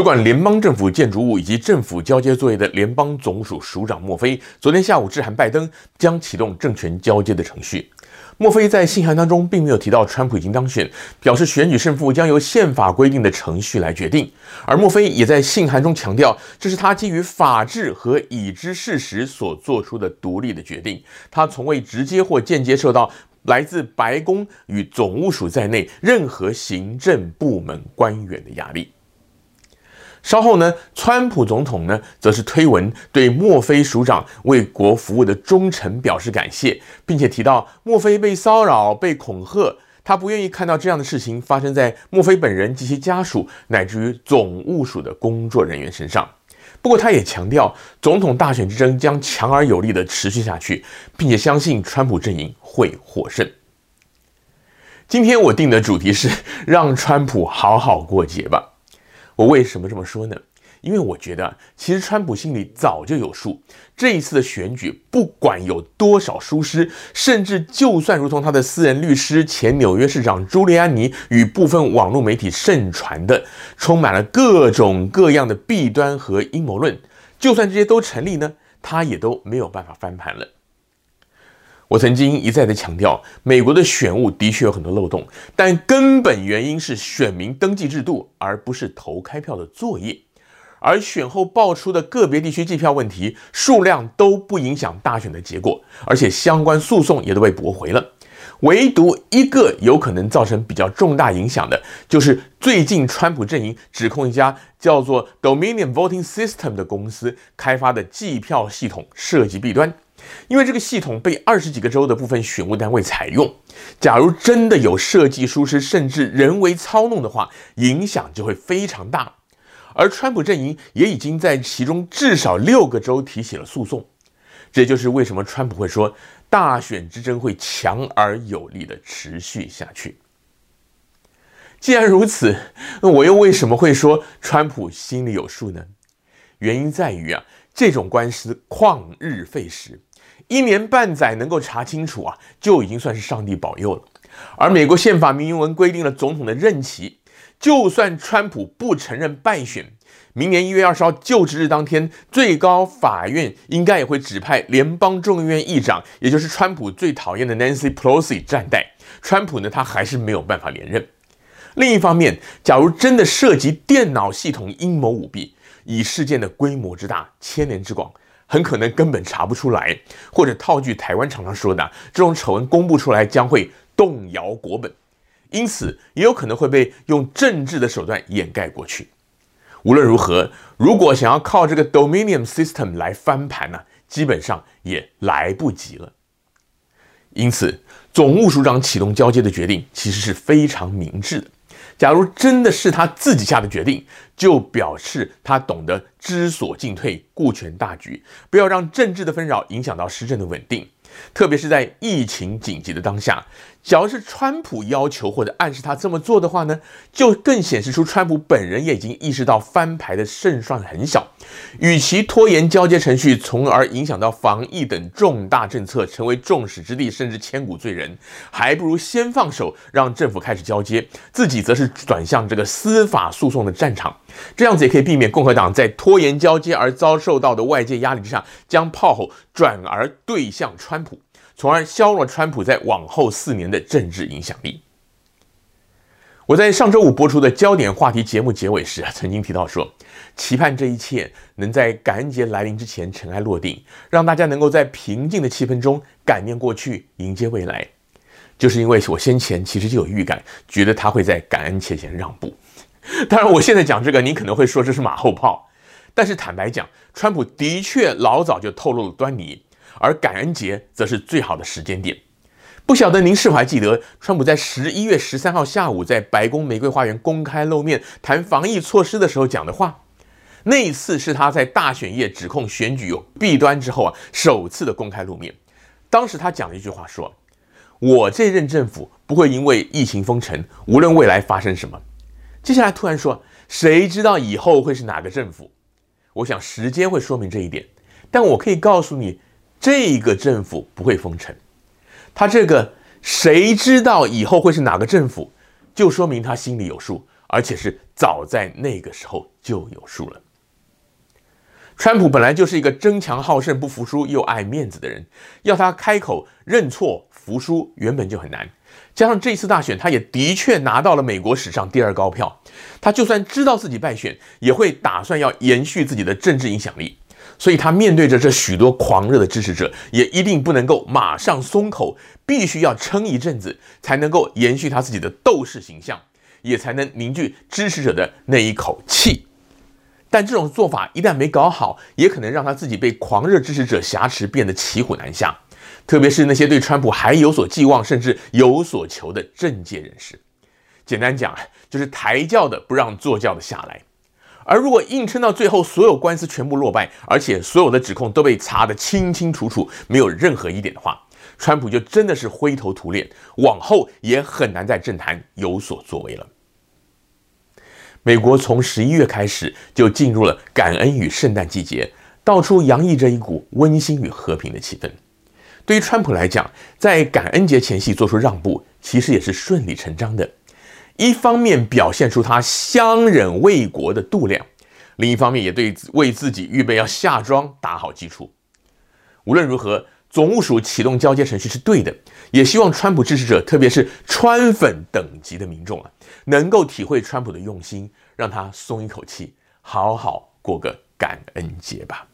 主管联邦政府建筑物以及政府交接作业的联邦总署署长墨菲，昨天下午致函拜登，将启动政权交接的程序。墨菲在信函当中并没有提到川普已经当选，表示选举胜负将由宪法规定的程序来决定。而墨菲也在信函中强调，这是他基于法治和已知事实所做出的独立的决定。他从未直接或间接受到来自白宫与总务署在内任何行政部门官员的压力。稍后呢，川普总统呢，则是推文对墨菲署长为国服务的忠诚表示感谢，并且提到墨菲被骚扰、被恐吓，他不愿意看到这样的事情发生在墨菲本人及其家属，乃至于总务署的工作人员身上。不过，他也强调，总统大选之争将强而有力地持续下去，并且相信川普阵营会获胜。今天我定的主题是让川普好好过节吧。我为什么这么说呢？因为我觉得，其实川普心里早就有数。这一次的选举，不管有多少疏失，甚至就算如同他的私人律师、前纽约市长朱利安尼与部分网络媒体盛传的，充满了各种各样的弊端和阴谋论，就算这些都成立呢，他也都没有办法翻盘了。我曾经一再的强调，美国的选务的确有很多漏洞，但根本原因是选民登记制度，而不是投开票的作业。而选后爆出的个别地区计票问题，数量都不影响大选的结果，而且相关诉讼也都被驳回了。唯独一个有可能造成比较重大影响的，就是最近川普阵营指控一家叫做 Dominion Voting System 的公司开发的计票系统涉及弊端。因为这个系统被二十几个州的部分选务单位采用，假如真的有设计疏失，甚至人为操弄的话，影响就会非常大。而川普阵营也已经在其中至少六个州提起了诉讼，这就是为什么川普会说大选之争会强而有力的持续下去。既然如此，那我又为什么会说川普心里有数呢？原因在于啊，这种官司旷日费时。一年半载能够查清楚啊，就已经算是上帝保佑了。而美国宪法明文规定了总统的任期，就算川普不承认败选，明年一月二十号就职日当天，最高法院应该也会指派联邦众议院议长，也就是川普最讨厌的 Nancy Pelosi 暂代。川普呢，他还是没有办法连任。另一方面，假如真的涉及电脑系统阴谋舞弊，以事件的规模之大、牵连之广。很可能根本查不出来，或者套句台湾常常说的，这种丑闻公布出来将会动摇国本，因此也有可能会被用政治的手段掩盖过去。无论如何，如果想要靠这个 Dominion System 来翻盘呢、基本上也来不及了。因此，总务署长启动交接的决定其实是非常明智的。假如真的是他自己下的决定，就表示他懂得知所进退，顾全大局，不要让政治的纷扰影响到施政的稳定。特别是在疫情紧急的当下，假如是川普要求或者暗示他这么做的话呢，就更显示出川普本人也已经意识到翻牌的胜算很小。与其拖延交接程序，从而影响到防疫等重大政策，成为众矢之的，甚至千古罪人，还不如先放手，让政府开始交接，自己则是转向这个司法诉讼的战场。这样子也可以避免共和党在拖延交接而遭受到的外界压力之下，将炮火转而对向川普，从而削弱川普在往后四年的政治影响力。我在上周五播出的焦点话题节目结尾时，曾经提到说，期盼这一切能在感恩节来临之前尘埃落定，让大家能够在平静的气氛中感念过去，迎接未来。就是因为我先前其实就有预感，觉得他会在感恩节前让步。当然，我现在讲这个，你可能会说这是马后炮。但是坦白讲，川普的确老早就透露了端倪，而感恩节则是最好的时间点。不晓得您是否还记得，川普在十一月十三号下午在白宫玫瑰花园公开露面谈防疫措施的时候讲的话？那一次是他在大选夜指控选举有弊端之后啊，首次的公开露面。当时他讲了一句话说：“我这任政府不会因为疫情封城，无论未来发生什么。”接下来突然说：“谁知道以后会是哪个政府？”我想时间会说明这一点，但我可以告诉你，这个政府不会封城。他这个谁知道以后会是哪个政府，就说明他心里有数，而且是早在那个时候就有数了。川普本来就是一个争强好胜、不服输又爱面子的人，要他开口认错服输原本就很难。加上这次大选，他也的确拿到了美国史上第二高票。他就算知道自己败选，也会打算要延续自己的政治影响力。所以，他面对着这许多狂热的支持者，也一定不能够马上松口，必须要撑一阵子，才能够延续他自己的斗士形象，也才能凝聚支持者的那一口气。但这种做法一旦没搞好，也可能让他自己被狂热支持者挟持，变得骑虎难下。特别是那些对川普还有所寄望，甚至有所求的政界人士。简单讲，就是抬轿的不让坐轿的下来。而如果硬撑到最后，所有官司全部落败，而且所有的指控都被查得清清楚楚，没有任何疑点的话，川普就真的是灰头土脸，往后也很难在政坛有所作为了。美国从十一月开始就进入了感恩与圣诞季节，到处洋溢着一股温馨与和平的气氛。对于川普来讲，在感恩节前夕做出让步，其实也是顺理成章的。一方面表现出他相忍为国的度量，另一方面也对为自己预备要下庄打好基础。无论如何，总务署启动交接程序是对的，也希望川普支持者，特别是川粉等级的民众啊。能够体会川普的用心，让他松一口气，好好过个感恩节吧。